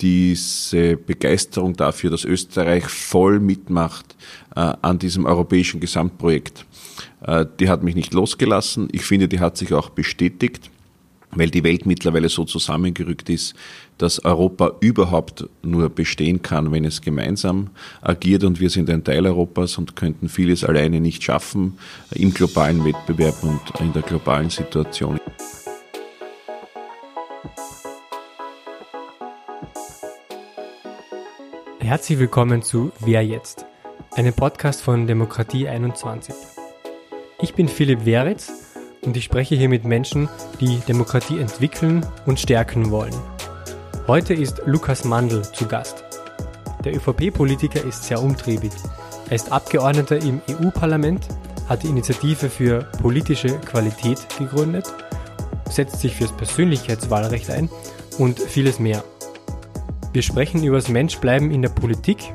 diese Begeisterung dafür, dass Österreich voll mitmacht äh, an diesem europäischen Gesamtprojekt, äh, die hat mich nicht losgelassen. Ich finde, die hat sich auch bestätigt, weil die Welt mittlerweile so zusammengerückt ist, dass Europa überhaupt nur bestehen kann, wenn es gemeinsam agiert und wir sind ein Teil Europas und könnten vieles alleine nicht schaffen im globalen Wettbewerb und in der globalen Situation. Herzlich willkommen zu Wer jetzt? Einem Podcast von Demokratie 21. Ich bin Philipp Weritz und ich spreche hier mit Menschen, die Demokratie entwickeln und stärken wollen. Heute ist Lukas Mandl zu Gast. Der ÖVP-Politiker ist sehr umtriebig. Er ist Abgeordneter im EU-Parlament, hat die Initiative für politische Qualität gegründet, setzt sich fürs Persönlichkeitswahlrecht ein und vieles mehr. Wir sprechen über das Menschbleiben in der Politik,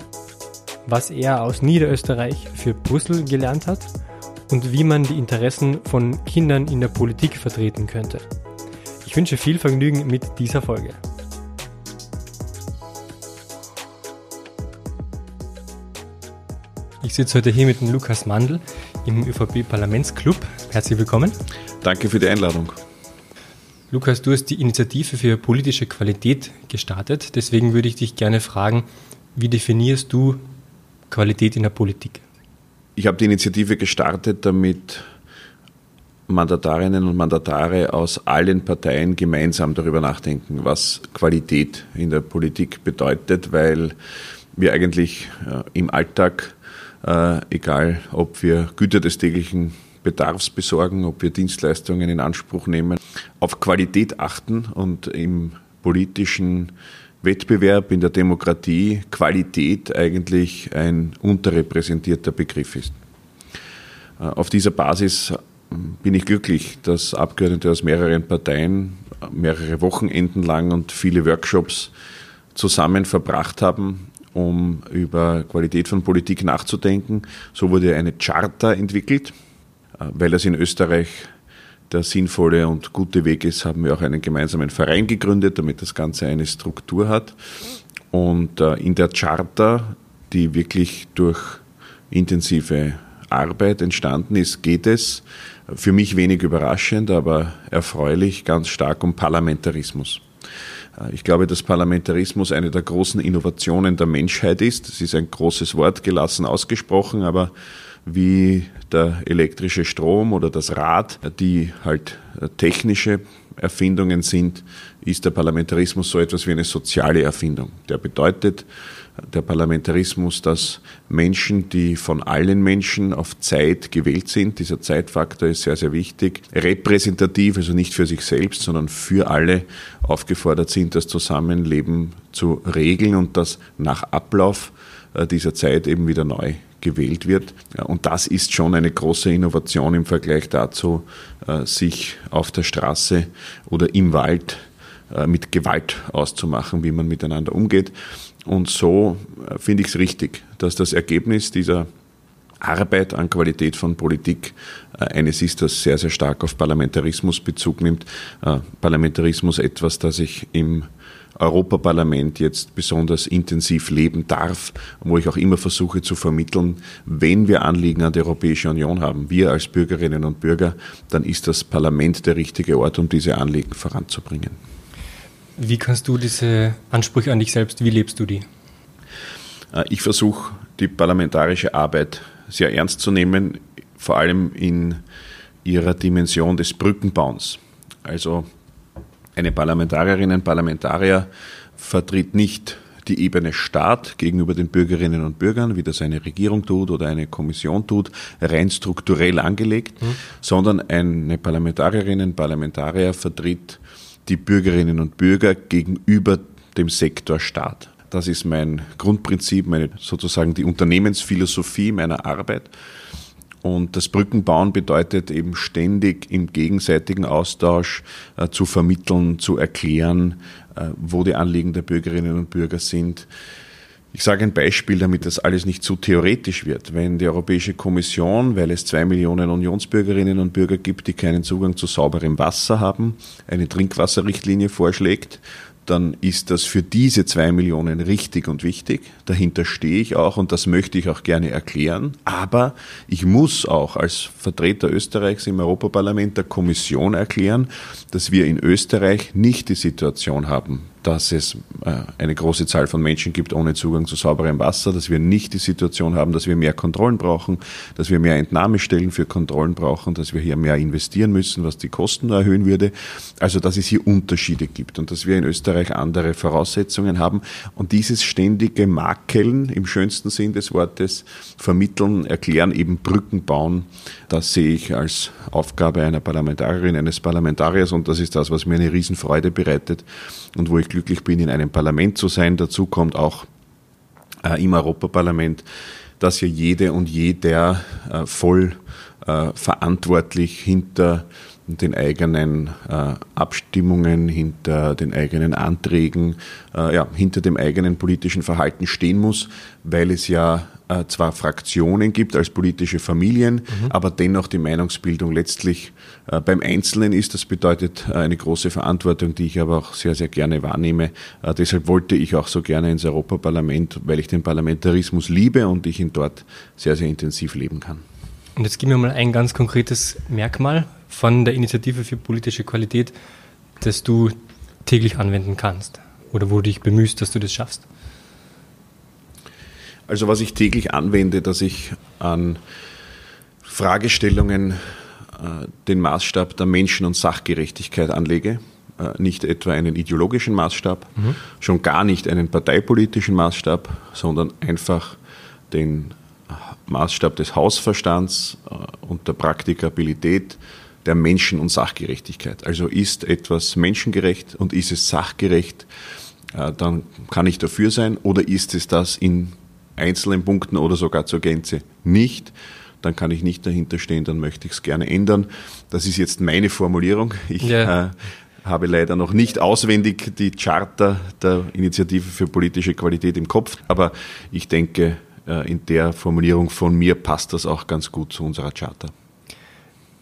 was er aus Niederösterreich für Brüssel gelernt hat und wie man die Interessen von Kindern in der Politik vertreten könnte. Ich wünsche viel Vergnügen mit dieser Folge. Ich sitze heute hier mit dem Lukas Mandl im ÖVP-Parlamentsclub. Herzlich willkommen. Danke für die Einladung. Lukas, du hast die Initiative für politische Qualität gestartet. Deswegen würde ich dich gerne fragen, wie definierst du Qualität in der Politik? Ich habe die Initiative gestartet, damit Mandatarinnen und Mandatare aus allen Parteien gemeinsam darüber nachdenken, was Qualität in der Politik bedeutet, weil wir eigentlich äh, im Alltag, äh, egal ob wir Güter des täglichen Bedarfs besorgen, ob wir Dienstleistungen in Anspruch nehmen, auf Qualität achten und im politischen Wettbewerb in der Demokratie Qualität eigentlich ein unterrepräsentierter Begriff ist. Äh, auf dieser Basis äh, bin ich glücklich, dass Abgeordnete aus mehreren Parteien mehrere Wochenenden lang und viele Workshops zusammen verbracht haben, um über Qualität von Politik nachzudenken. So wurde eine Charta entwickelt, äh, weil es in Österreich der sinnvolle und gute Weg ist, haben wir auch einen gemeinsamen Verein gegründet, damit das Ganze eine Struktur hat. Und äh, in der Charta, die wirklich durch intensive Arbeit entstanden ist, geht es für mich wenig überraschend, aber erfreulich ganz stark um Parlamentarismus. Äh, ich glaube, dass Parlamentarismus eine der großen Innovationen der Menschheit ist. Das ist ein großes Wort, gelassen ausgesprochen, aber wie der elektrische Strom oder das Rad, die halt technische Erfindungen sind, ist der Parlamentarismus so etwas wie eine soziale Erfindung. Der bedeutet, der Parlamentarismus, dass Menschen, die von allen Menschen auf Zeit gewählt sind, dieser Zeitfaktor ist sehr, sehr wichtig, repräsentativ, also nicht für sich selbst, sondern für alle aufgefordert sind, das Zusammenleben zu regeln und das nach Ablauf äh, dieser Zeit eben wieder neu gewählt wird. Und das ist schon eine große Innovation im Vergleich dazu, äh, sich auf der Straße oder im Wald äh, mit Gewalt auszumachen, wie man miteinander umgeht. Und so äh, finde ich es richtig, dass das Ergebnis dieser Arbeit an Qualität von Politik eines ist, das sehr, sehr stark auf Parlamentarismus Bezug nimmt. Parlamentarismus etwas, das ich im Europaparlament jetzt besonders intensiv leben darf, wo ich auch immer versuche zu vermitteln, wenn wir Anliegen an die Europäische Union haben, wir als Bürgerinnen und Bürger, dann ist das Parlament der richtige Ort, um diese Anliegen voranzubringen. Wie kannst du diese Ansprüche an dich selbst, wie lebst du die? Äh, ich versuche die parlamentarische Arbeit sehr ernst zu nehmen, vor allem in ihrer Dimension des Brückenbauens. Also eine Parlamentarierin, ein Parlamentarier vertritt nicht die Ebene Staat gegenüber den Bürgerinnen und Bürgern, wie das eine Regierung tut oder eine Kommission tut, rein strukturell angelegt, mhm. sondern eine Parlamentarierin, ein Parlamentarier vertritt die Bürgerinnen und Bürger gegenüber dem Sektor Staat. Das ist mein Grundprinzip, meine, sozusagen die Unternehmensphilosophie meiner Arbeit. Und das Brückenbauen bedeutet eben ständig im gegenseitigen Austausch äh, zu vermitteln, zu erklären, äh, wo die Anliegen der Bürgerinnen und Bürger sind. Ich sage ein Beispiel, damit das alles nicht zu theoretisch wird. Wenn die Europäische Kommission, weil es zwei Millionen Unionsbürgerinnen und Bürger gibt, die keinen Zugang zu sauberem Wasser haben, eine Trinkwasserrichtlinie vorschlägt, dann ist das für diese zwei Millionen richtig und wichtig. Dahinter stehe ich auch und das möchte ich auch gerne erklären. Aber ich muss auch als Vertreter Österreichs im Europaparlament der Kommission erklären, dass wir in Österreich nicht die Situation haben, dass es äh, eine große Zahl von Menschen gibt ohne Zugang zu sauberem Wasser, dass wir nicht die Situation haben, dass wir mehr Kontrollen brauchen, dass wir mehr Entnahmestellen für Kontrollen brauchen, dass wir hier mehr investieren müssen, was die Kosten erhöhen würde. Also dass es hier Unterschiede gibt und dass wir in Österreich andere Voraussetzungen haben. Und dieses ständige Makeln im schönsten Sinn des Wortes vermitteln, erklären, eben Brücken bauen, das sehe ich als Aufgabe einer Parlamentarierin, eines Parlamentariers und das ist das, was mir eine Riesenfreude bereitet und wo ich glücklich bin, in einem Parlament zu sein. Dazu kommt auch äh, im Europaparlament, dass hier jede und jeder äh, voll äh, verantwortlich hinter den eigenen äh, Abstimmungen, hinter den eigenen Anträgen, äh, ja, hinter dem eigenen politischen Verhalten stehen muss, weil es ja äh, zwar Fraktionen gibt als politische Familien, mhm. aber dennoch die Meinungsbildung letztlich äh, beim Einzelnen ist. Das bedeutet äh, eine große Verantwortung, die ich aber auch sehr, sehr gerne wahrnehme. Äh, deshalb wollte ich auch so gerne ins Europaparlament, weil ich den Parlamentarismus liebe und ich ihn dort sehr, sehr intensiv leben kann. Und jetzt gib mir mal ein ganz konkretes Merkmal von der Initiative für politische Qualität, das du täglich anwenden kannst oder wo du dich bemühst, dass du das schaffst? Also was ich täglich anwende, dass ich an Fragestellungen äh, den Maßstab der Menschen- und Sachgerechtigkeit anlege, äh, nicht etwa einen ideologischen Maßstab, mhm. schon gar nicht einen parteipolitischen Maßstab, sondern einfach den Maßstab des Hausverstands äh, und der Praktikabilität der Menschen- und Sachgerechtigkeit. Also ist etwas menschengerecht und ist es sachgerecht, dann kann ich dafür sein. Oder ist es das in einzelnen Punkten oder sogar zur Gänze nicht? Dann kann ich nicht dahinter stehen, dann möchte ich es gerne ändern. Das ist jetzt meine Formulierung. Ich ja. äh, habe leider noch nicht auswendig die Charta der Initiative für politische Qualität im Kopf, aber ich denke, äh, in der Formulierung von mir passt das auch ganz gut zu unserer Charta.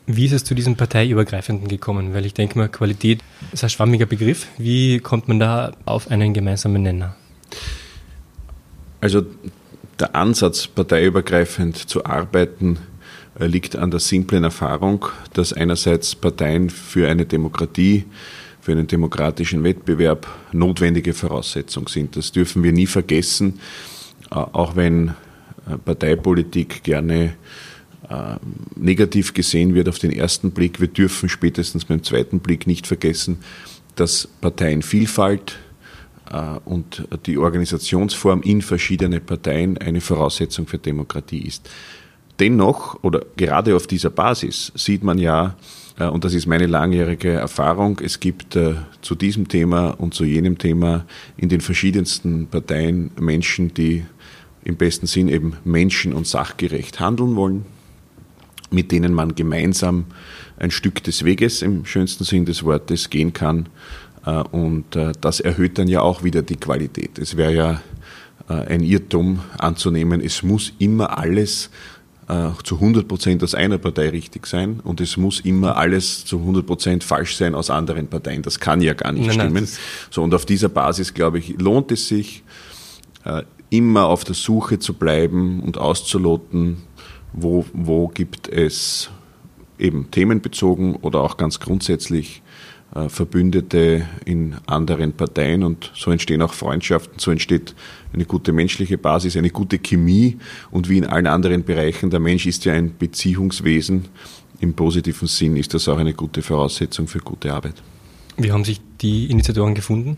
Wie ist es zu diesem Parteiübergreifenden gekommen? Weil ich denke mal, Qualität ist ein schwammiger Begriff. Wie kommt man da auf einen gemeinsamen Nenner? Also der Ansatz, parteiübergreifend zu arbeiten, äh, liegt an der simplen Erfahrung, dass einerseits Parteien für eine Demokratie, für einen demokratischen Wettbewerb notwendige Voraussetzung sind. Das dürfen wir nie vergessen, äh, auch wenn äh, Parteipolitik gerne negativ gesehen wird auf den ersten Blick. Wir dürfen spätestens beim zweiten Blick nicht vergessen, dass Parteienvielfalt und die Organisationsform in verschiedene Parteien eine Voraussetzung für Demokratie ist. Dennoch oder gerade auf dieser Basis sieht man ja, äh, und das ist meine langjährige Erfahrung, es gibt zu diesem Thema und zu jenem Thema in den verschiedensten Parteien Menschen, die im besten Sinn eben menschen- und sachgerecht handeln wollen, mit denen man gemeinsam ein Stück des Weges im schönsten Sinn des Wortes gehen kann. Äh, und äh, das erhöht dann ja auch wieder die Qualität. Es wäre ja äh, ein Irrtum anzunehmen, es muss immer alles zu 100 Prozent aus einer Partei richtig sein und es muss immer alles zu 100 Prozent falsch sein aus anderen Parteien. Das kann ja gar nicht nein, stimmen. Nein, so und auf dieser Basis glaube ich lohnt es sich immer auf der Suche zu bleiben und auszuloten, wo, wo gibt es eben themenbezogen oder auch ganz grundsätzlich Verbündete in anderen Parteien und so entstehen auch Freundschaften, so entsteht eine gute menschliche Basis, eine gute Chemie und wie in allen anderen Bereichen, der Mensch ist ja ein Beziehungswesen, im positiven Sinn ist das auch eine gute Voraussetzung für gute Arbeit. Wie haben sich die Initiatoren gefunden?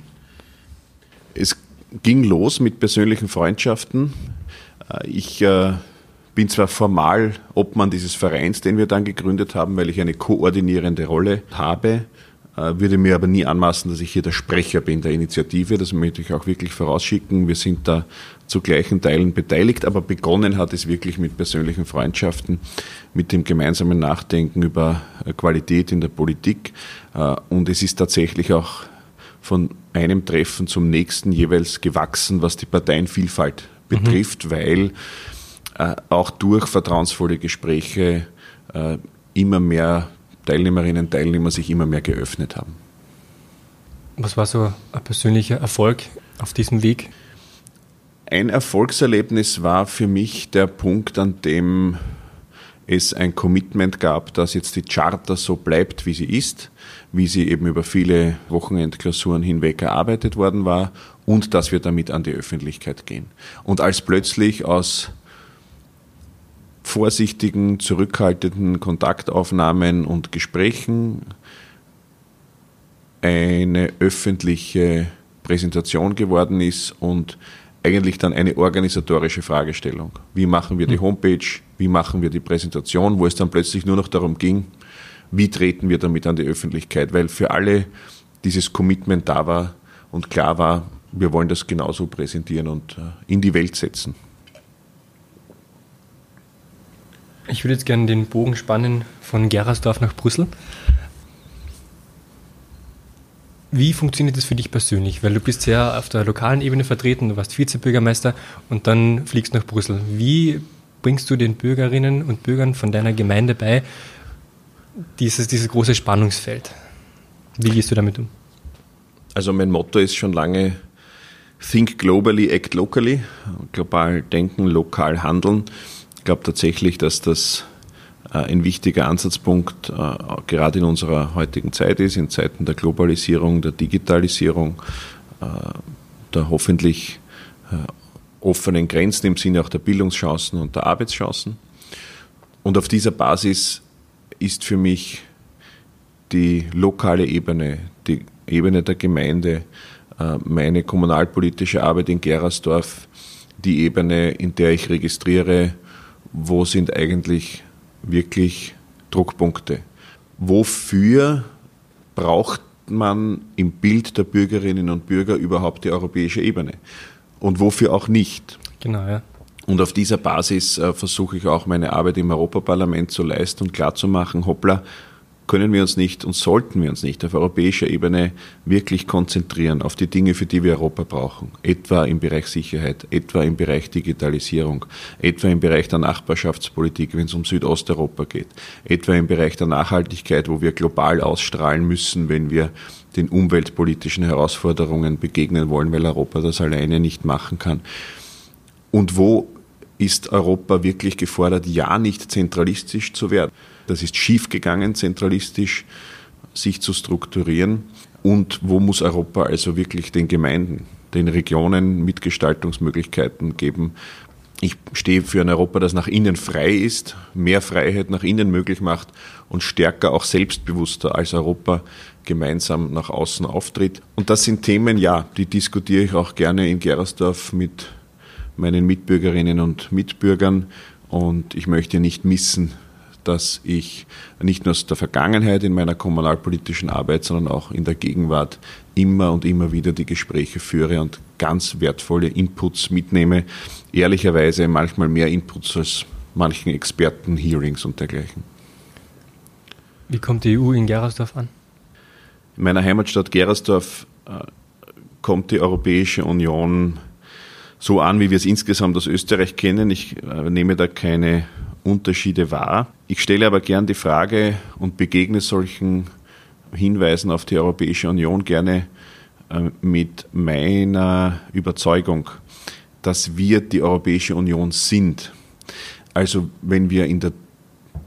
Es ging los mit persönlichen Freundschaften. Äh, ich äh, bin zwar formal Obmann dieses Vereins, den wir dann gegründet haben, weil ich eine koordinierende Rolle habe, äh, würde mir aber nie anmaßen, dass ich hier der Sprecher bin der Initiative. Das möchte ich auch wirklich vorausschicken. Wir sind da zu gleichen Teilen beteiligt, aber begonnen hat es wirklich mit persönlichen Freundschaften, mit dem gemeinsamen Nachdenken über äh, Qualität in der Politik. Äh, und es ist tatsächlich auch von einem Treffen zum nächsten jeweils gewachsen, was die Parteienvielfalt betrifft, mhm. weil äh, auch durch vertrauensvolle Gespräche äh, immer mehr Teilnehmerinnen und Teilnehmer sich immer mehr geöffnet haben. Was war so ein persönlicher Erfolg auf diesem Weg? Ein Erfolgserlebnis war für mich der Punkt, an dem es ein Commitment gab, dass jetzt die Charta so bleibt, wie sie ist, wie sie eben über viele Wochenendklausuren hinweg erarbeitet worden war und dass wir damit an die Öffentlichkeit gehen. Und als plötzlich aus vorsichtigen, zurückhaltenden Kontaktaufnahmen und Gesprächen eine öffentliche Präsentation geworden ist und eigentlich dann eine organisatorische Fragestellung. Wie machen wir die hm. Homepage? Wie machen wir die Präsentation? Wo es dann plötzlich nur noch darum ging, wie treten wir damit an die Öffentlichkeit? Weil für alle dieses Commitment da war und klar war, wir wollen das genauso präsentieren und äh, in die Welt setzen. Ich würde jetzt gerne den Bogen spannen von Gerasdorf nach Brüssel. Wie funktioniert das für dich persönlich? Weil du bist ja auf der lokalen Ebene vertreten, du warst Vizebürgermeister und dann fliegst nach Brüssel. Wie bringst du den Bürgerinnen und Bürgern von deiner Gemeinde bei dieses, dieses große Spannungsfeld? Wie gehst du damit um? Also mein Motto ist schon lange Think globally, act locally. Global denken, lokal handeln. Ich glaube tatsächlich, dass das äh, ein wichtiger Ansatzpunkt äh, gerade in unserer heutigen Zeit ist, in Zeiten der Globalisierung, der Digitalisierung, äh, der hoffentlich offenen Grenzen im Sinne auch der Bildungschancen und der Arbeitschancen. Und auf dieser Basis ist für mich die lokale Ebene, die Ebene der Gemeinde, meine kommunalpolitische Arbeit in Gerersdorf, die Ebene, in der ich registriere, wo sind eigentlich wirklich Druckpunkte. Wofür braucht man im Bild der Bürgerinnen und Bürger überhaupt die europäische Ebene? Und wofür auch nicht? Genau, ja. Und auf dieser Basis äh, versuche ich auch meine Arbeit im Europaparlament zu leisten und klarzumachen, hoppla, können wir uns nicht und sollten wir uns nicht auf europäischer Ebene wirklich konzentrieren auf die Dinge, für die wir Europa brauchen. Etwa im Bereich Sicherheit, etwa im Bereich Digitalisierung, etwa im Bereich der Nachbarschaftspolitik, wenn es um Südosteuropa geht, etwa im Bereich der Nachhaltigkeit, wo wir global ausstrahlen müssen, wenn wir den umweltpolitischen Herausforderungen begegnen wollen, weil Europa das alleine nicht machen kann. Und wo ist Europa wirklich gefordert, ja nicht zentralistisch zu werden? Das ist schiefgegangen, zentralistisch sich zu strukturieren. Und wo muss Europa also wirklich den Gemeinden, den Regionen Mitgestaltungsmöglichkeiten geben? Ich stehe für ein Europa, das nach innen frei ist, mehr Freiheit nach innen möglich macht und stärker auch selbstbewusster als Europa gemeinsam nach außen auftritt. Und das sind Themen, ja, die diskutiere ich auch gerne in Gerersdorf mit meinen Mitbürgerinnen und Mitbürgern. Und ich möchte nicht missen, dass ich nicht nur aus der Vergangenheit in meiner kommunalpolitischen Arbeit, sondern auch in der Gegenwart immer und immer wieder die Gespräche führe und ganz wertvolle Inputs mitnehme. Ehrlicherweise manchmal mehr Inputs als manchen Experten, Hearings und dergleichen. Wie kommt die EU in Gerersdorf an? In meiner Heimatstadt Gerersdorf äh, kommt die Europäische Union so an, wie wir es insgesamt aus Österreich kennen. Ich äh, nehme da keine Unterschiede wahr. Ich stelle aber gern die Frage und begegne solchen Hinweisen auf die Europäische Union gerne äh, mit meiner Überzeugung, dass wir die Europäische Union sind. Also wenn wir in der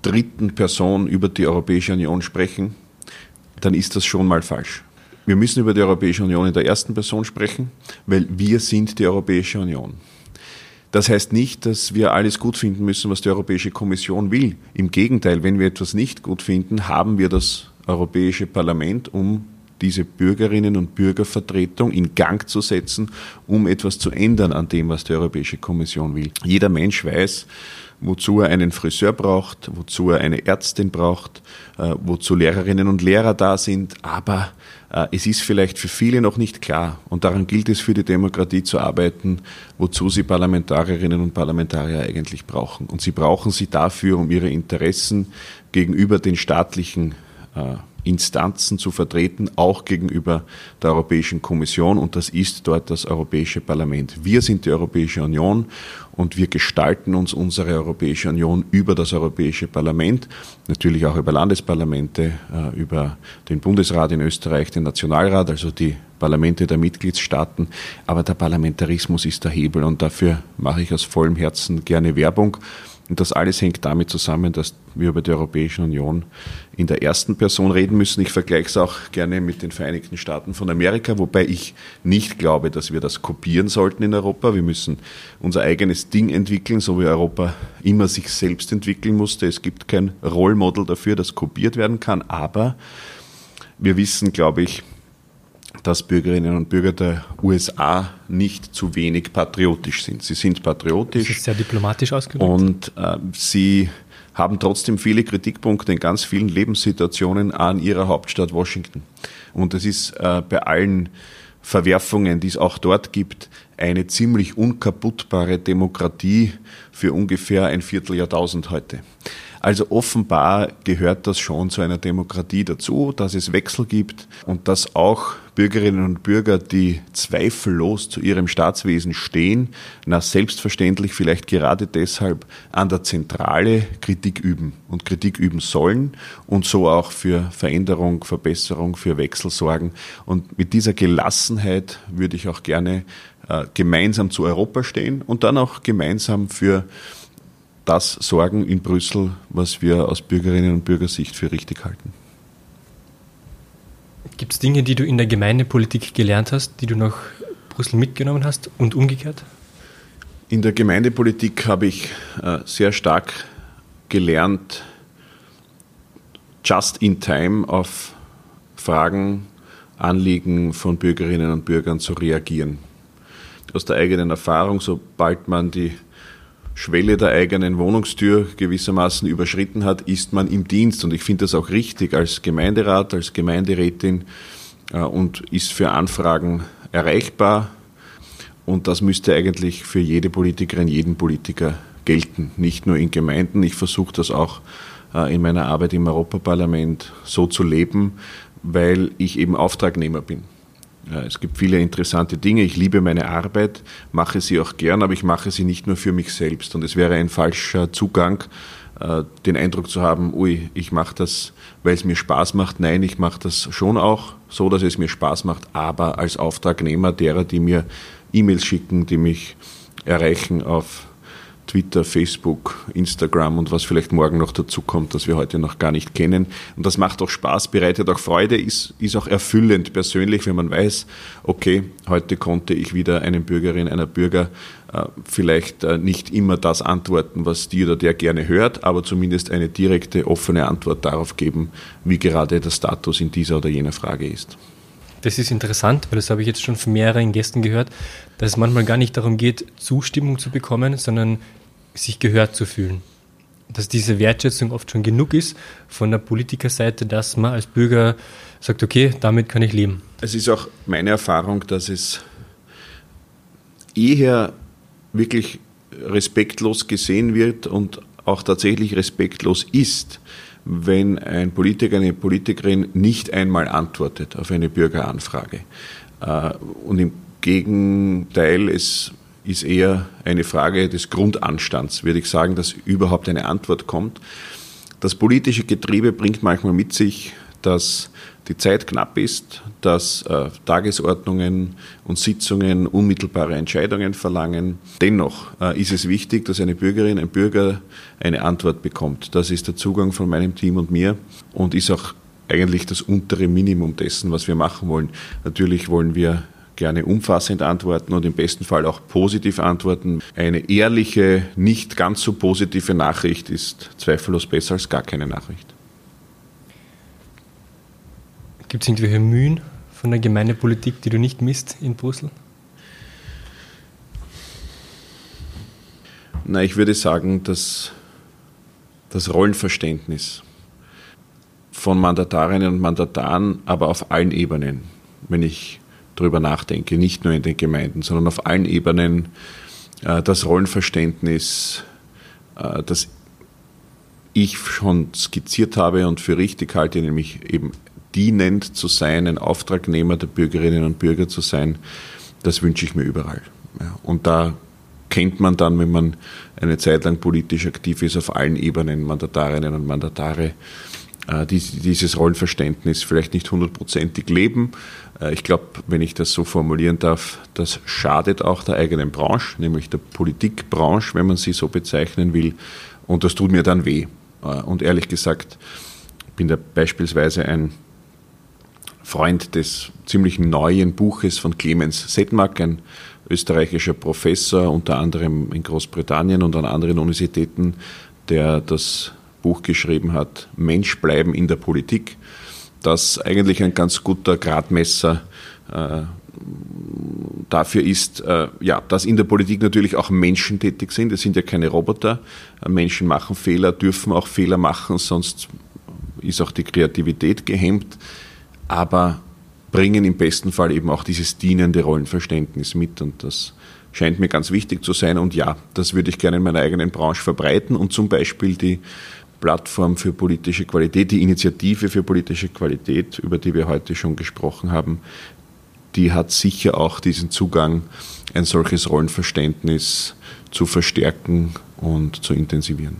dritten Person über die Europäische Union sprechen, dann ist das schon mal falsch. Wir müssen über die Europäische Union in der ersten Person sprechen, weil wir sind die Europäische Union. Das heißt nicht, dass wir alles gut finden müssen, was die Europäische Kommission will. Im Gegenteil, wenn wir etwas nicht gut finden, haben wir das Europäische Parlament, um diese Bürgerinnen und Bürgervertretung in Gang zu setzen, um etwas zu ändern an dem, was die Europäische Kommission will. Jeder Mensch weiß, wozu er einen Friseur braucht, wozu er eine Ärztin braucht, äh, wozu Lehrerinnen und Lehrer da sind, aber äh, es ist vielleicht für viele noch nicht klar und daran gilt es für die Demokratie zu arbeiten, wozu sie Parlamentarierinnen und Parlamentarier eigentlich brauchen. Und sie brauchen sie dafür, um ihre Interessen gegenüber den staatlichen Instanzen zu vertreten, auch gegenüber der Europäischen Kommission und das ist dort das Europäische Parlament. Wir sind die Europäische Union und wir gestalten uns unsere Europäische Union über das Europäische Parlament, natürlich auch über Landesparlamente, äh, über den Bundesrat in Österreich, den Nationalrat, also die Parlamente der Mitgliedstaaten. Aber der Parlamentarismus ist der Hebel und dafür mache ich aus vollem Herzen gerne Werbung. Und das alles hängt damit zusammen, dass wir über die Europäische Union in der ersten Person reden müssen. Ich vergleiche es auch gerne mit den Vereinigten Staaten von Amerika, wobei ich nicht glaube, dass wir das kopieren sollten in Europa. Wir müssen unser eigenes Ding entwickeln, so wie Europa immer sich selbst entwickeln musste. Es gibt kein Rollmodel dafür, das kopiert werden kann, aber wir wissen, glaube ich, dass Bürgerinnen und Bürger der USA nicht zu wenig patriotisch sind. Sie sind patriotisch. Das ist sehr diplomatisch ausgedrückt. Und äh, sie haben trotzdem viele Kritikpunkte in ganz vielen Lebenssituationen an ihrer Hauptstadt Washington. Und es ist äh, bei allen Verwerfungen, die es auch dort gibt, eine ziemlich unkaputtbare Demokratie für ungefähr ein Vierteljahrtausend heute. Also offenbar gehört das schon zu einer Demokratie dazu, dass es Wechsel gibt und dass auch Bürgerinnen und Bürger, die zweifellos zu ihrem Staatswesen stehen, na selbstverständlich vielleicht gerade deshalb an der Zentrale Kritik üben und Kritik üben sollen und so auch für Veränderung, Verbesserung, für Wechsel sorgen. Und mit dieser Gelassenheit würde ich auch gerne äh, gemeinsam zu Europa stehen und dann auch gemeinsam für das sorgen in Brüssel, was wir aus Bürgerinnen und Bürgersicht für richtig halten. Gibt es Dinge, die du in der Gemeindepolitik gelernt hast, die du nach Brüssel mitgenommen hast und umgekehrt? In der Gemeindepolitik habe ich äh, sehr stark gelernt, just in time auf Fragen, Anliegen von Bürgerinnen und Bürgern zu reagieren. Aus der eigenen Erfahrung, sobald man die Schwelle der eigenen Wohnungstür gewissermaßen überschritten hat, ist man im Dienst. Und ich finde das auch richtig als Gemeinderat, als Gemeinderätin äh, und ist für Anfragen erreichbar. Und das müsste eigentlich für jede Politikerin, jeden Politiker gelten, nicht nur in Gemeinden. Ich versuche das auch äh, in meiner Arbeit im Europaparlament so zu leben, weil ich eben Auftragnehmer bin. Es gibt viele interessante Dinge. Ich liebe meine Arbeit, mache sie auch gern, aber ich mache sie nicht nur für mich selbst. Und es wäre ein falscher Zugang, äh, den Eindruck zu haben, ui, ich mache das, weil es mir Spaß macht. Nein, ich mache das schon auch so, dass es mir Spaß macht, aber als Auftragnehmer derer, die mir E-Mails schicken, die mich erreichen auf Twitter, Facebook, Instagram und was vielleicht morgen noch dazu kommt, das wir heute noch gar nicht kennen. Und das macht auch Spaß, bereitet auch Freude, ist, ist auch erfüllend persönlich, wenn man weiß, okay, heute konnte ich wieder einem Bürgerin, einer Bürger äh, vielleicht äh, nicht immer das antworten, was die oder der gerne hört, aber zumindest eine direkte, offene Antwort darauf geben, wie gerade der Status in dieser oder jener Frage ist. Das ist interessant, weil das habe ich jetzt schon von mehreren Gästen gehört, dass es manchmal gar nicht darum geht, Zustimmung zu bekommen, sondern sich gehört zu fühlen. Dass diese Wertschätzung oft schon genug ist von der Politikerseite, dass man als Bürger sagt, okay, damit kann ich leben. Es ist auch meine Erfahrung, dass es eher wirklich respektlos gesehen wird und auch tatsächlich respektlos ist, wenn ein Politiker, eine Politikerin nicht einmal antwortet auf eine Bürgeranfrage. Äh, und im Gegenteil, es ist eher eine Frage des Grundanstands, würde ich sagen, dass überhaupt eine Antwort kommt. Das politische Getriebe bringt manchmal mit sich, dass die Zeit knapp ist, dass äh, Tagesordnungen und Sitzungen unmittelbare Entscheidungen verlangen. Dennoch äh, ist es wichtig, dass eine Bürgerin, ein Bürger eine Antwort bekommt. Das ist der Zugang von meinem Team und mir und ist auch eigentlich das untere Minimum dessen, was wir machen wollen. Natürlich wollen wir gerne umfassend antworten und im besten Fall auch positiv antworten. Eine ehrliche, nicht ganz so positive Nachricht ist zweifellos besser als gar keine Nachricht. Gibt es irgendwelche Mühen von der Gemeindepolitik, die du nicht misst in Brüssel? Na, ich würde sagen, dass das Rollenverständnis von Mandatarinnen und Mandataren, aber auf allen Ebenen, wenn ich darüber nachdenke, nicht nur in den Gemeinden, sondern auf allen Ebenen äh, das Rollenverständnis, äh, das ich schon skizziert habe und für richtig halte, nämlich eben dienend zu sein, ein Auftragnehmer der Bürgerinnen und Bürger zu sein, das wünsche ich mir überall. Und da kennt man dann, wenn man eine Zeit lang politisch aktiv ist, auf allen Ebenen, Mandatarinnen und Mandatare, die dieses Rollenverständnis vielleicht nicht hundertprozentig leben. Äh, ich glaube, wenn ich das so formulieren darf, das schadet auch der eigenen Branche, nämlich der Politikbranche, wenn man sie so bezeichnen will. Und das tut mir dann weh. Äh, und ehrlich gesagt, bin da beispielsweise ein Freund des ziemlich neuen Buches von Clemens Sedmak, ein österreichischer Professor, unter anderem in Großbritannien und an anderen Universitäten, der das Buch geschrieben hat, Mensch bleiben in der Politik, das eigentlich ein ganz guter Gradmesser äh, dafür ist, äh, ja, dass in der Politik natürlich auch Menschen tätig sind. Es sind ja keine Roboter. Menschen machen Fehler, dürfen auch Fehler machen, sonst ist auch die Kreativität gehemmt. Aber bringen im besten Fall eben auch dieses dienende Rollenverständnis mit und das scheint mir ganz wichtig zu sein. Und ja, das würde ich gerne in meiner eigenen Branche verbreiten und zum Beispiel die Plattform für politische Qualität, die Initiative für politische Qualität, über die wir heute schon gesprochen haben, die hat sicher auch diesen Zugang, ein solches Rollenverständnis zu verstärken und zu intensivieren.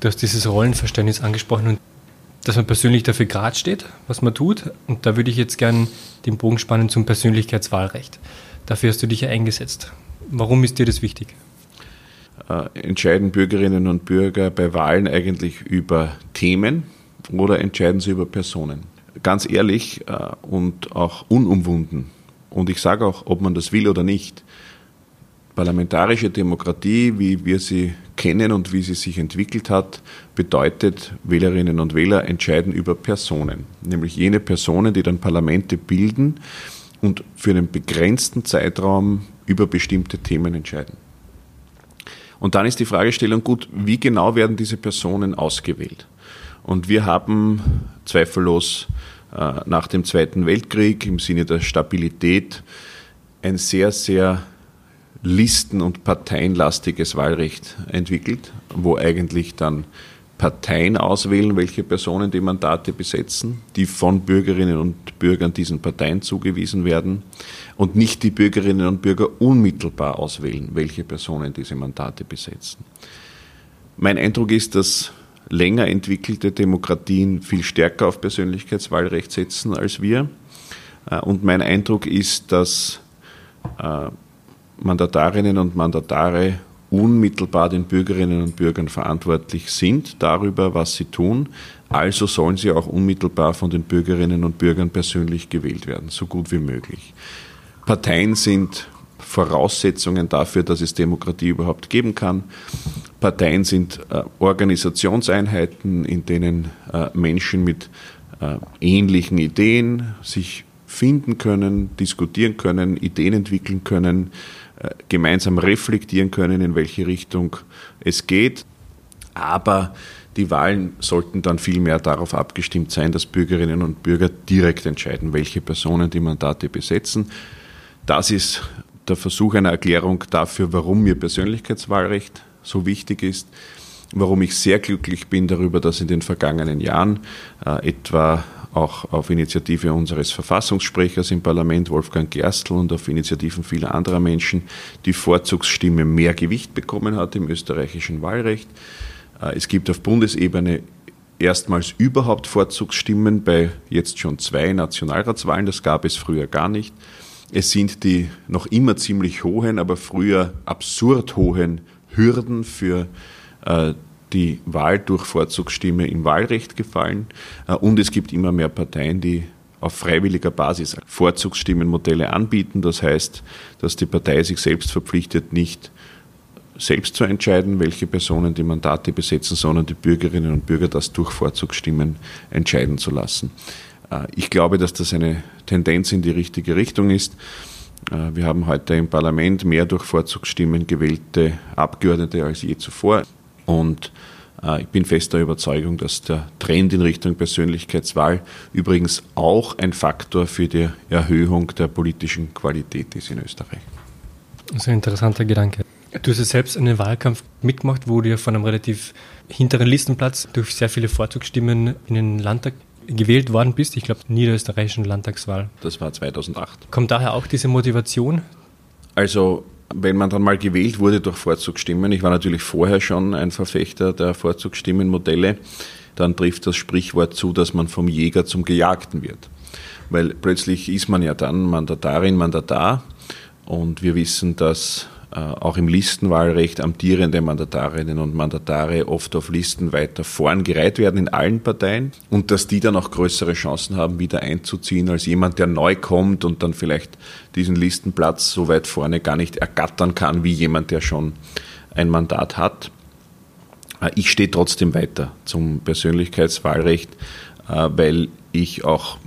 Du hast dieses Rollenverständnis angesprochen und dass man persönlich dafür gerade steht, was man tut. Und da würde ich jetzt gerne den Bogen spannen zum Persönlichkeitswahlrecht. Dafür hast du dich ja eingesetzt. Warum ist dir das wichtig? Äh, entscheiden Bürgerinnen und Bürger bei Wahlen eigentlich über Themen oder entscheiden sie über Personen? Ganz ehrlich äh, und auch unumwunden. Und ich sage auch, ob man das will oder nicht. Parlamentarische Demokratie, wie wir sie kennen und wie sie sich entwickelt hat, bedeutet, Wählerinnen und Wähler entscheiden über Personen, nämlich jene Personen, die dann Parlamente bilden und für einen begrenzten Zeitraum über bestimmte Themen entscheiden. Und dann ist die Fragestellung, gut, wie genau werden diese Personen ausgewählt? Und wir haben zweifellos äh, nach dem Zweiten Weltkrieg im Sinne der Stabilität ein sehr, sehr listen- und parteienlastiges Wahlrecht entwickelt, wo eigentlich dann Parteien auswählen, welche Personen die Mandate besetzen, die von Bürgerinnen und Bürgern diesen Parteien zugewiesen werden und nicht die Bürgerinnen und Bürger unmittelbar auswählen, welche Personen diese Mandate besetzen. Mein Eindruck ist, dass länger entwickelte Demokratien viel stärker auf Persönlichkeitswahlrecht setzen als wir. Äh, und mein Eindruck ist, dass äh, Mandatarinnen und Mandatare unmittelbar den Bürgerinnen und Bürgern verantwortlich sind darüber, was sie tun. Also sollen sie auch unmittelbar von den Bürgerinnen und Bürgern persönlich gewählt werden, so gut wie möglich. Parteien sind Voraussetzungen dafür, dass es Demokratie überhaupt geben kann. Parteien sind äh, Organisationseinheiten, in denen äh, Menschen mit äh, ähnlichen Ideen sich finden können, diskutieren können, Ideen entwickeln können, gemeinsam reflektieren können, in welche Richtung es geht. Aber die Wahlen sollten dann viel mehr darauf abgestimmt sein, dass Bürgerinnen und Bürger direkt entscheiden, welche Personen die Mandate besetzen. Das ist der Versuch einer Erklärung dafür, warum mir Persönlichkeitswahlrecht so wichtig ist, warum ich sehr glücklich bin darüber, dass in den vergangenen Jahren äh, etwa auch auf Initiative unseres Verfassungssprechers im Parlament, Wolfgang Gerstl, und auf Initiativen vieler anderer Menschen die Vorzugsstimme mehr Gewicht bekommen hat im österreichischen Wahlrecht. Äh, es gibt auf Bundesebene erstmals überhaupt Vorzugsstimmen bei jetzt schon zwei Nationalratswahlen. Das gab es früher gar nicht. Es sind die noch immer ziemlich hohen, aber früher absurd hohen Hürden für äh, die Wahl durch Vorzugsstimme im Wahlrecht gefallen äh, und es gibt immer mehr Parteien, die auf freiwilliger Basis Vorzugsstimmenmodelle anbieten. Das heißt, dass die Partei sich selbst verpflichtet, nicht selbst zu entscheiden, welche Personen die Mandate besetzen, sondern die Bürgerinnen und Bürger das durch Vorzugsstimmen entscheiden zu lassen. Äh, ich glaube, dass das eine Tendenz in die richtige Richtung ist. Äh, wir haben heute im Parlament mehr durch Vorzugsstimmen gewählte Abgeordnete als je zuvor. Und äh, ich bin fester Überzeugung, dass der Trend in Richtung Persönlichkeitswahl übrigens auch ein Faktor für die Erhöhung der politischen Qualität ist in Österreich. Das ist ein interessanter Gedanke. Du hast ja selbst einen Wahlkampf mitgemacht, wo du ja von einem relativ hinteren Listenplatz durch sehr viele Vorzugsstimmen in den Landtag gewählt worden bist. Ich glaube, niederösterreichischen Landtagswahl. Das war 2008. Kommt daher auch diese Motivation? Also, wenn man dann mal gewählt wurde durch Vorzugsstimmen, ich war natürlich vorher schon ein Verfechter der Vorzugsstimmenmodelle, dann trifft das Sprichwort zu, dass man vom Jäger zum Gejagten wird. Weil plötzlich ist man ja dann Mandatarin, Mandatar und wir wissen, dass auch im Listenwahlrecht amtierende Mandatarinnen und Mandatare oft auf Listen weiter vorn gereiht werden in allen Parteien und dass die dann auch größere Chancen haben, wieder einzuziehen als jemand, der neu kommt und dann vielleicht diesen Listenplatz so weit vorne gar nicht ergattern kann, wie jemand, der schon ein Mandat hat. Äh, ich stehe trotzdem weiter zum Persönlichkeitswahlrecht, äh, weil ich auch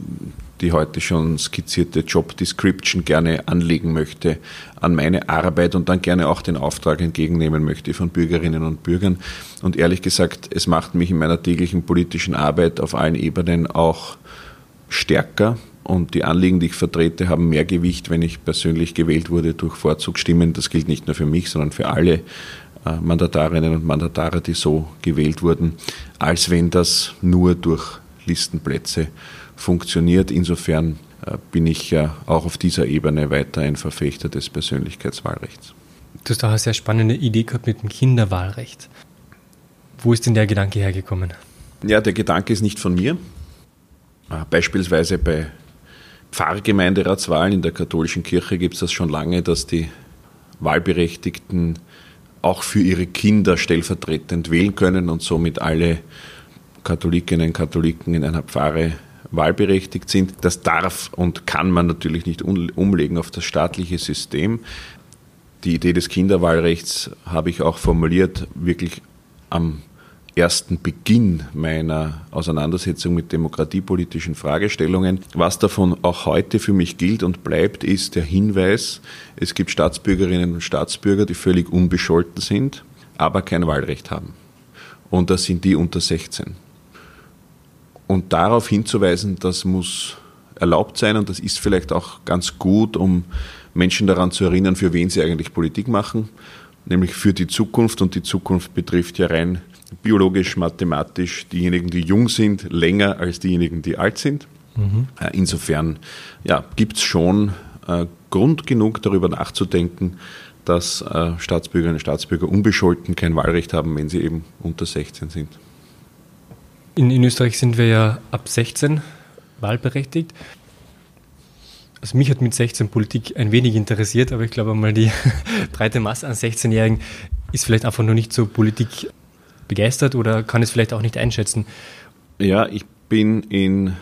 die heute schon skizzierte Job Description gerne anlegen möchte an meine Arbeit und dann gerne auch den Auftrag entgegennehmen möchte von Bürgerinnen und Bürgern. Und ehrlich gesagt, es macht mich in meiner täglichen politischen Arbeit auf allen Ebenen auch stärker und die Anliegen, die ich vertrete, haben mehr Gewicht, wenn ich persönlich gewählt wurde durch Vorzugsstimmen. Das gilt nicht nur für mich, sondern für alle äh, Mandatarinnen und Mandatare, die so gewählt wurden, als wenn das nur durch Listenplätze funktioniert. Insofern äh, bin ich ja auch auf dieser Ebene weiter ein Verfechter des Persönlichkeitswahlrechts. Du hast auch eine sehr spannende Idee gehabt mit dem Kinderwahlrecht. Wo ist denn der Gedanke hergekommen? Ja, der Gedanke ist nicht von mir. Äh, beispielsweise bei Pfarrgemeinderatswahlen in der katholischen Kirche gibt es das schon lange, dass die Wahlberechtigten auch für ihre Kinder stellvertretend wählen können und somit alle Katholikinnen und Katholiken in einer Pfarre wahlberechtigt sind. Das darf und kann man natürlich nicht umlegen auf das staatliche System. Die Idee des Kinderwahlrechts habe ich auch formuliert, wirklich am ersten Beginn meiner Auseinandersetzung mit demokratiepolitischen Fragestellungen. Was davon auch heute für mich gilt und bleibt, ist der Hinweis, es gibt Staatsbürgerinnen und Staatsbürger, die völlig unbescholten sind, aber kein Wahlrecht haben. Und das sind die unter 16. Und darauf hinzuweisen, das muss erlaubt sein und das ist vielleicht auch ganz gut, um Menschen daran zu erinnern, für wen sie eigentlich Politik machen, nämlich für die Zukunft. Und die Zukunft betrifft ja rein biologisch, mathematisch diejenigen, die jung sind, länger als diejenigen, die alt sind. Mhm. Äh, insofern ja, gibt es schon äh, Grund genug, darüber nachzudenken, dass äh, Staatsbürgerinnen und Staatsbürger unbescholten kein Wahlrecht haben, wenn sie eben unter 16 sind. In, in Österreich sind wir ja ab 16 wahlberechtigt. Also mich hat mit 16 Politik ein wenig interessiert, aber ich glaube mal die breite Masse an 16-Jährigen ist vielleicht einfach nur nicht so Politik begeistert oder kann es vielleicht auch nicht einschätzen. Ja, ich bin in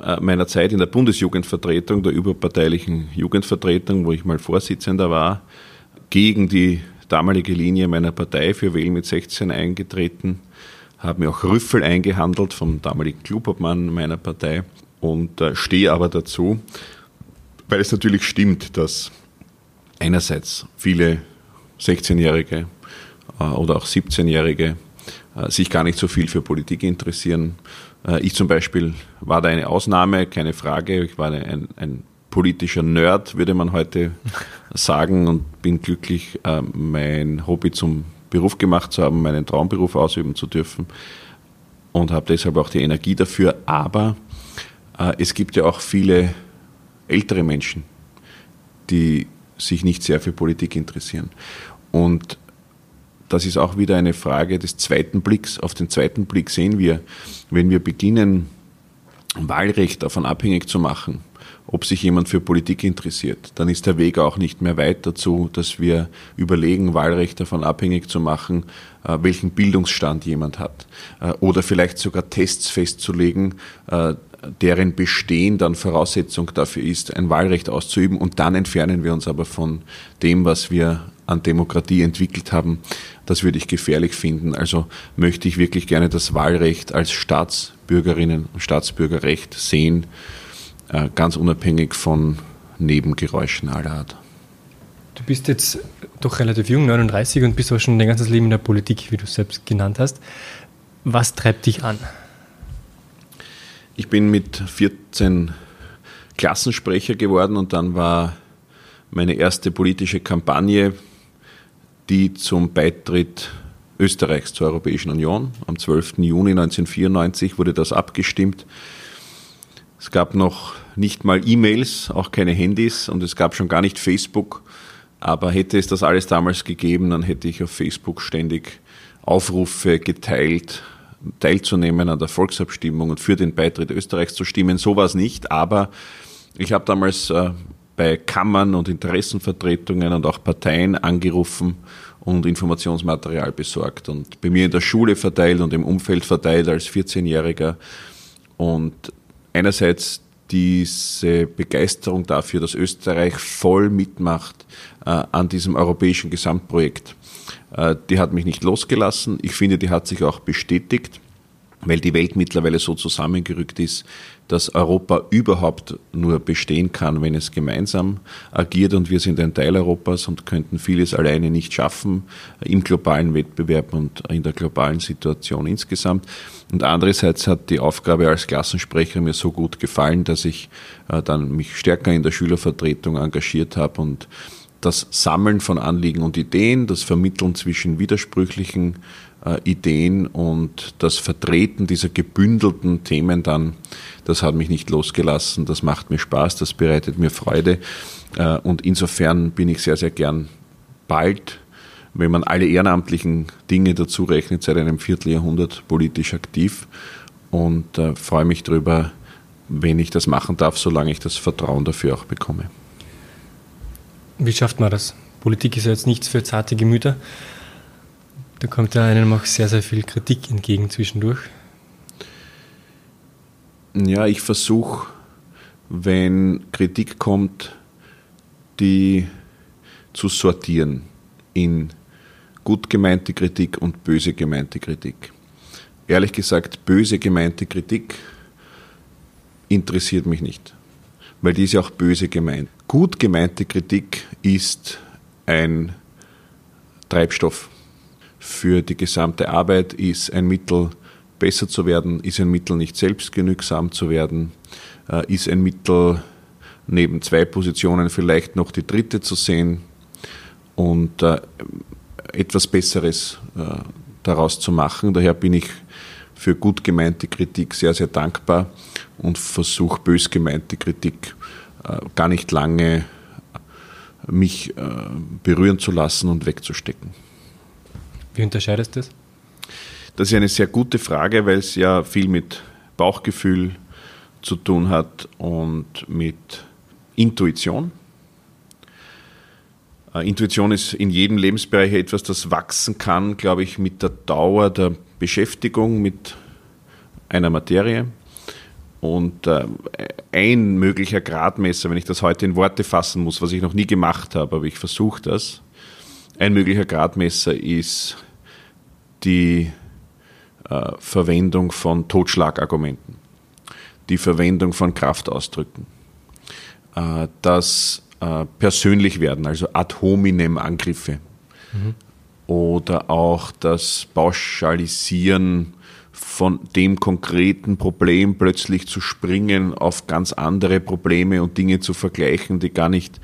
äh, meiner Zeit in der Bundesjugendvertretung, der überparteilichen Jugendvertretung, wo ich mal Vorsitzender war, gegen die damalige Linie meiner Partei für Wählen mit 16 eingetreten habe mir auch Rüffel eingehandelt vom damaligen Klubobmann meiner Partei und äh, stehe aber dazu, weil es natürlich stimmt, dass einerseits viele 16-Jährige äh, oder auch 17-Jährige äh, sich gar nicht so viel für Politik interessieren. Äh, ich zum Beispiel war da eine Ausnahme, keine Frage. Ich war ein, ein politischer Nerd, würde man heute sagen, und bin glücklich, äh, mein Hobby zum Beruf gemacht zu haben, meinen Traumberuf ausüben zu dürfen und habe deshalb auch die Energie dafür. Aber äh, es gibt ja auch viele ältere Menschen, die sich nicht sehr für Politik interessieren. Und das ist auch wieder eine Frage des zweiten Blicks. Auf den zweiten Blick sehen wir, wenn wir beginnen, Wahlrecht davon abhängig zu machen, ob sich jemand für Politik interessiert, dann ist der Weg auch nicht mehr weit dazu, dass wir überlegen, Wahlrecht davon abhängig zu machen, äh, welchen Bildungsstand jemand hat. Äh, oder vielleicht sogar Tests festzulegen, äh, deren Bestehen dann Voraussetzung dafür ist, ein Wahlrecht auszuüben. Und dann entfernen wir uns aber von dem, was wir an Demokratie entwickelt haben. Das würde ich gefährlich finden. Also möchte ich wirklich gerne das Wahlrecht als Staatsbürgerinnen und Staatsbürgerrecht sehen ganz unabhängig von Nebengeräuschen aller Art. Du bist jetzt doch relativ jung, 39, und bist auch schon dein ganzes Leben in der Politik, wie du es selbst genannt hast. Was treibt dich an? Ich bin mit 14 Klassensprecher geworden und dann war meine erste politische Kampagne die zum Beitritt Österreichs zur Europäischen Union. Am 12. Juni 1994 wurde das abgestimmt. Es gab noch nicht mal E-Mails, auch keine Handys und es gab schon gar nicht Facebook. Aber hätte es das alles damals gegeben, dann hätte ich auf Facebook ständig Aufrufe geteilt, teilzunehmen an der Volksabstimmung und für den Beitritt Österreichs zu stimmen. So war es nicht, aber ich habe damals äh, bei Kammern und Interessenvertretungen und auch Parteien angerufen und Informationsmaterial besorgt und bei mir in der Schule verteilt und im Umfeld verteilt als 14-Jähriger. Und einerseits diese Begeisterung dafür, dass Österreich voll mitmacht äh, an diesem europäischen Gesamtprojekt. Äh, die hat mich nicht losgelassen. Ich finde, die hat sich auch bestätigt, weil die Welt mittlerweile so zusammengerückt ist, dass Europa überhaupt nur bestehen kann, wenn es gemeinsam agiert und wir sind ein Teil Europas und könnten vieles alleine nicht schaffen im globalen Wettbewerb und in der globalen Situation insgesamt. Und andererseits hat die Aufgabe als Klassensprecher mir so gut gefallen, dass ich äh, dann mich stärker in der Schülervertretung engagiert habe und das Sammeln von Anliegen und Ideen, das Vermitteln zwischen widersprüchlichen Ideen und das Vertreten dieser gebündelten Themen dann, das hat mich nicht losgelassen, das macht mir Spaß, das bereitet mir Freude äh, und insofern bin ich sehr, sehr gern bald, wenn man alle ehrenamtlichen Dinge dazu rechnet, seit einem Vierteljahrhundert politisch aktiv und äh, freue mich darüber, wenn ich das machen darf, solange ich das Vertrauen dafür auch bekomme. Wie schafft man das? Politik ist ja jetzt nichts für zarte Gemüter. Da kommt ja einem auch sehr, sehr viel Kritik entgegen zwischendurch. Ja, ich versuche, wenn Kritik kommt, die zu sortieren in gut gemeinte Kritik und böse gemeinte Kritik. Ehrlich gesagt, böse gemeinte Kritik interessiert mich nicht, weil die ist ja auch böse gemeint. Gut gemeinte Kritik ist ein Treibstoff für die gesamte Arbeit, ist ein Mittel, besser zu werden, ist ein Mittel, nicht selbstgenügsam zu werden, äh, ist ein Mittel, neben zwei Positionen vielleicht noch die dritte zu sehen und äh, etwas Besseres äh, daraus zu machen. Daher bin ich für gut gemeinte Kritik sehr, sehr dankbar und versuche bös gemeinte Kritik gar nicht lange mich berühren zu lassen und wegzustecken. Wie unterscheidest du das? Das ist eine sehr gute Frage, weil es ja viel mit Bauchgefühl zu tun hat und mit Intuition. Äh, Intuition ist in jedem Lebensbereich etwas, das wachsen kann, glaube ich, mit der Dauer der Beschäftigung mit einer Materie. Und äh, ein möglicher Gradmesser, wenn ich das heute in Worte fassen muss, was ich noch nie gemacht habe, aber ich versuche das, ein möglicher Gradmesser ist die äh, Verwendung von Totschlagargumenten, die Verwendung von Kraftausdrücken, äh, das äh, persönlich werden, also ad hominem Angriffe mhm. oder auch das Pauschalisieren von dem konkreten Problem plötzlich zu springen auf ganz andere Probleme und Dinge zu vergleichen, die gar nicht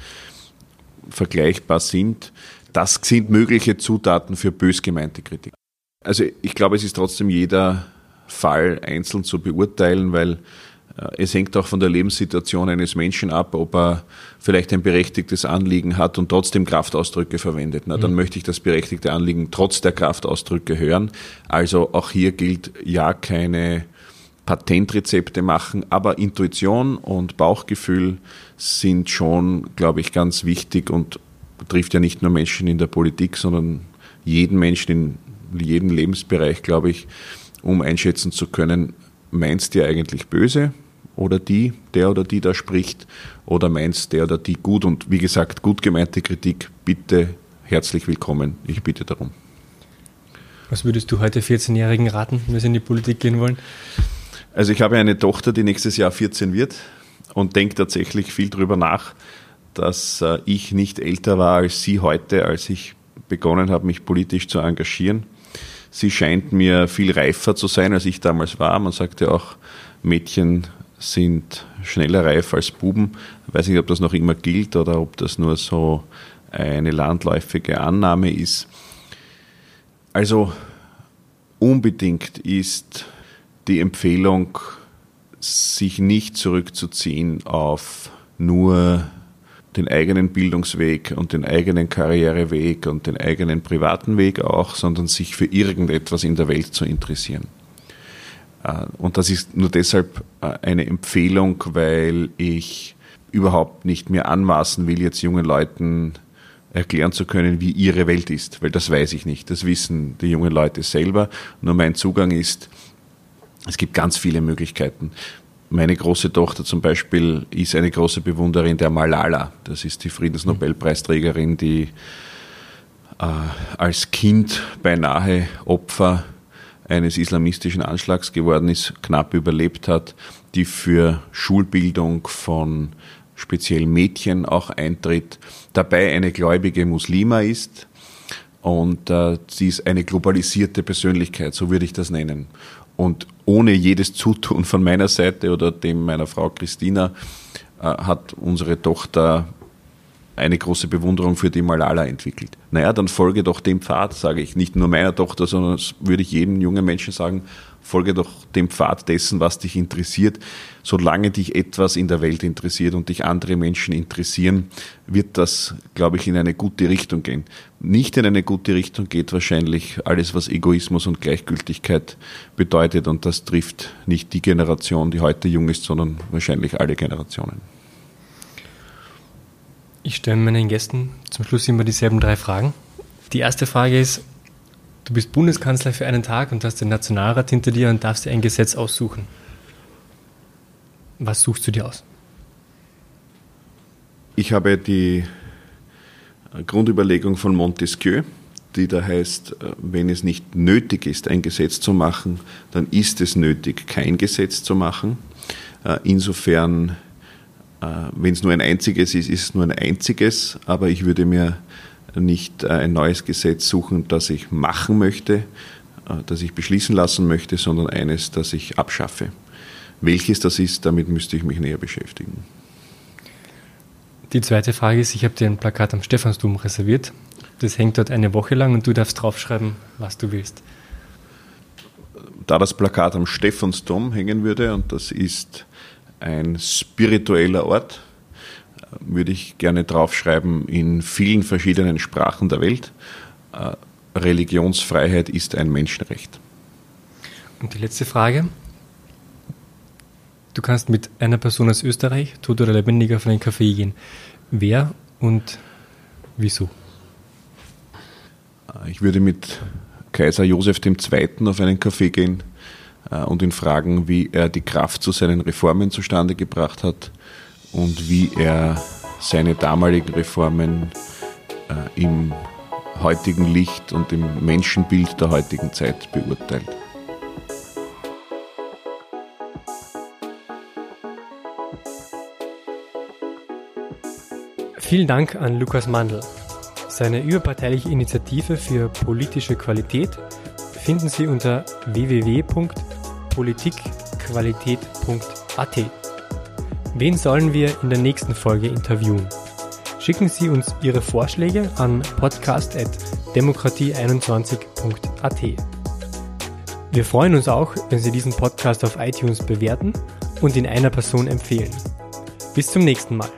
vergleichbar sind. Das sind mögliche Zutaten für bös gemeinte Kritik. Also ich glaube, es ist trotzdem jeder Fall einzeln zu beurteilen, weil äh, es hängt auch von der Lebenssituation eines Menschen ab, ob er vielleicht ein berechtigtes Anliegen hat und trotzdem Kraftausdrücke verwendet. Na, dann mhm. möchte ich das berechtigte Anliegen trotz der Kraftausdrücke hören. Also auch hier gilt ja keine Patentrezepte machen, aber Intuition und Bauchgefühl sind schon, glaube ich, ganz wichtig und betrifft ja nicht nur Menschen in der Politik, sondern jeden Menschen in jedem Lebensbereich, glaube ich, um einschätzen zu können, meinst du eigentlich böse oder die, der oder die da spricht, oder meinst der oder die gut und wie gesagt, gut gemeinte Kritik, bitte herzlich willkommen. Ich bitte darum. Was würdest du heute 14-Jährigen raten, wenn sie in die Politik gehen wollen? Also ich habe eine Tochter, die nächstes Jahr 14 wird und denke tatsächlich viel darüber nach, dass äh, ich nicht älter war als sie heute, als ich begonnen habe, mich politisch zu engagieren. Sie scheint mir viel reifer zu sein, als ich damals war. Man sagt ja auch, Mädchen sind schneller reif als Buben. Ich weiß nicht, ob das noch immer gilt oder ob das nur so eine landläufige Annahme ist. Also unbedingt ist die Empfehlung, sich nicht zurückzuziehen auf nur den eigenen Bildungsweg und den eigenen Karriereweg und den eigenen privaten Weg auch, sondern sich für irgendetwas in der Welt zu interessieren. Äh, und das ist nur deshalb äh, eine Empfehlung, weil ich überhaupt nicht mehr anmaßen will, jetzt jungen Leuten erklären zu können, wie ihre Welt ist, weil das weiß ich nicht. Das wissen die jungen Leute selber. Nur mein Zugang ist, es gibt ganz viele Möglichkeiten. Meine große Tochter zum Beispiel ist eine große Bewunderin der Malala. Das ist die Friedensnobelpreisträgerin, die äh, als Kind beinahe Opfer eines islamistischen Anschlags geworden ist, knapp überlebt hat, die für Schulbildung von speziell Mädchen auch eintritt, dabei eine gläubige Muslima ist und äh, sie ist eine globalisierte Persönlichkeit, so würde ich das nennen. Und ohne jedes Zutun von meiner Seite oder dem meiner Frau Christina äh, hat unsere Tochter eine große Bewunderung für die Malala entwickelt. Naja, dann folge doch dem Pfad, sage ich. Nicht nur meiner Tochter, sondern würde ich jedem jungen Menschen sagen, folge doch dem Pfad dessen, was dich interessiert. Solange dich etwas in der Welt interessiert und dich andere Menschen interessieren, wird das, glaube ich, in eine gute Richtung gehen. Nicht in eine gute Richtung geht wahrscheinlich alles, was Egoismus und Gleichgültigkeit bedeutet. Und das trifft nicht die Generation, die heute jung ist, sondern wahrscheinlich alle Generationen. Ich stelle meinen Gästen zum Schluss immer dieselben drei Fragen. Die erste Frage ist, du bist Bundeskanzler für einen Tag und hast den Nationalrat hinter dir und darfst dir ein Gesetz aussuchen. Was suchst du dir aus? Ich habe die Grundüberlegung von Montesquieu, die da heißt, wenn es nicht nötig ist, ein Gesetz zu machen, dann ist es nötig, kein Gesetz zu machen. Insofern äh, Wenn es nur ein einziges ist, ist es nur ein einziges, aber ich würde mir nicht äh, ein neues Gesetz suchen, das ich machen möchte, äh, das ich beschließen lassen möchte, sondern eines, das ich abschaffe. Welches das ist, damit müsste ich mich näher beschäftigen. Die zweite Frage ist, ich habe dir ein Plakat am Stephansdom reserviert. Das hängt dort eine Woche lang und du darfst draufschreiben, was du willst. Da das Plakat am Stephansdom hängen würde, und das ist ein spiritueller Ort, würde ich gerne draufschreiben, in vielen verschiedenen Sprachen der Welt. Äh, Religionsfreiheit ist ein Menschenrecht. Und die letzte Frage. Du kannst mit einer Person aus Österreich, tot oder lebendig, auf einen Café gehen. Wer und wieso? Äh, ich würde mit Kaiser Josef II. auf einen Café gehen äh, und ihn fragen, wie er die Kraft zu seinen Reformen zustande gebracht hat und wie er seine damaligen Reformen äh, im heutigen Licht und im Menschenbild der heutigen Zeit beurteilt. Vielen Dank an Lukas Mandl. Seine überparteiliche Initiative für politische Qualität finden Sie unter www.politikqualität.at. Wen sollen wir in der nächsten Folge interviewen? Schicken Sie uns Ihre Vorschläge an podcast.demokratie21.at. Wir freuen uns auch, wenn Sie diesen Podcast auf iTunes bewerten und ihn einer Person empfehlen. Bis zum nächsten Mal.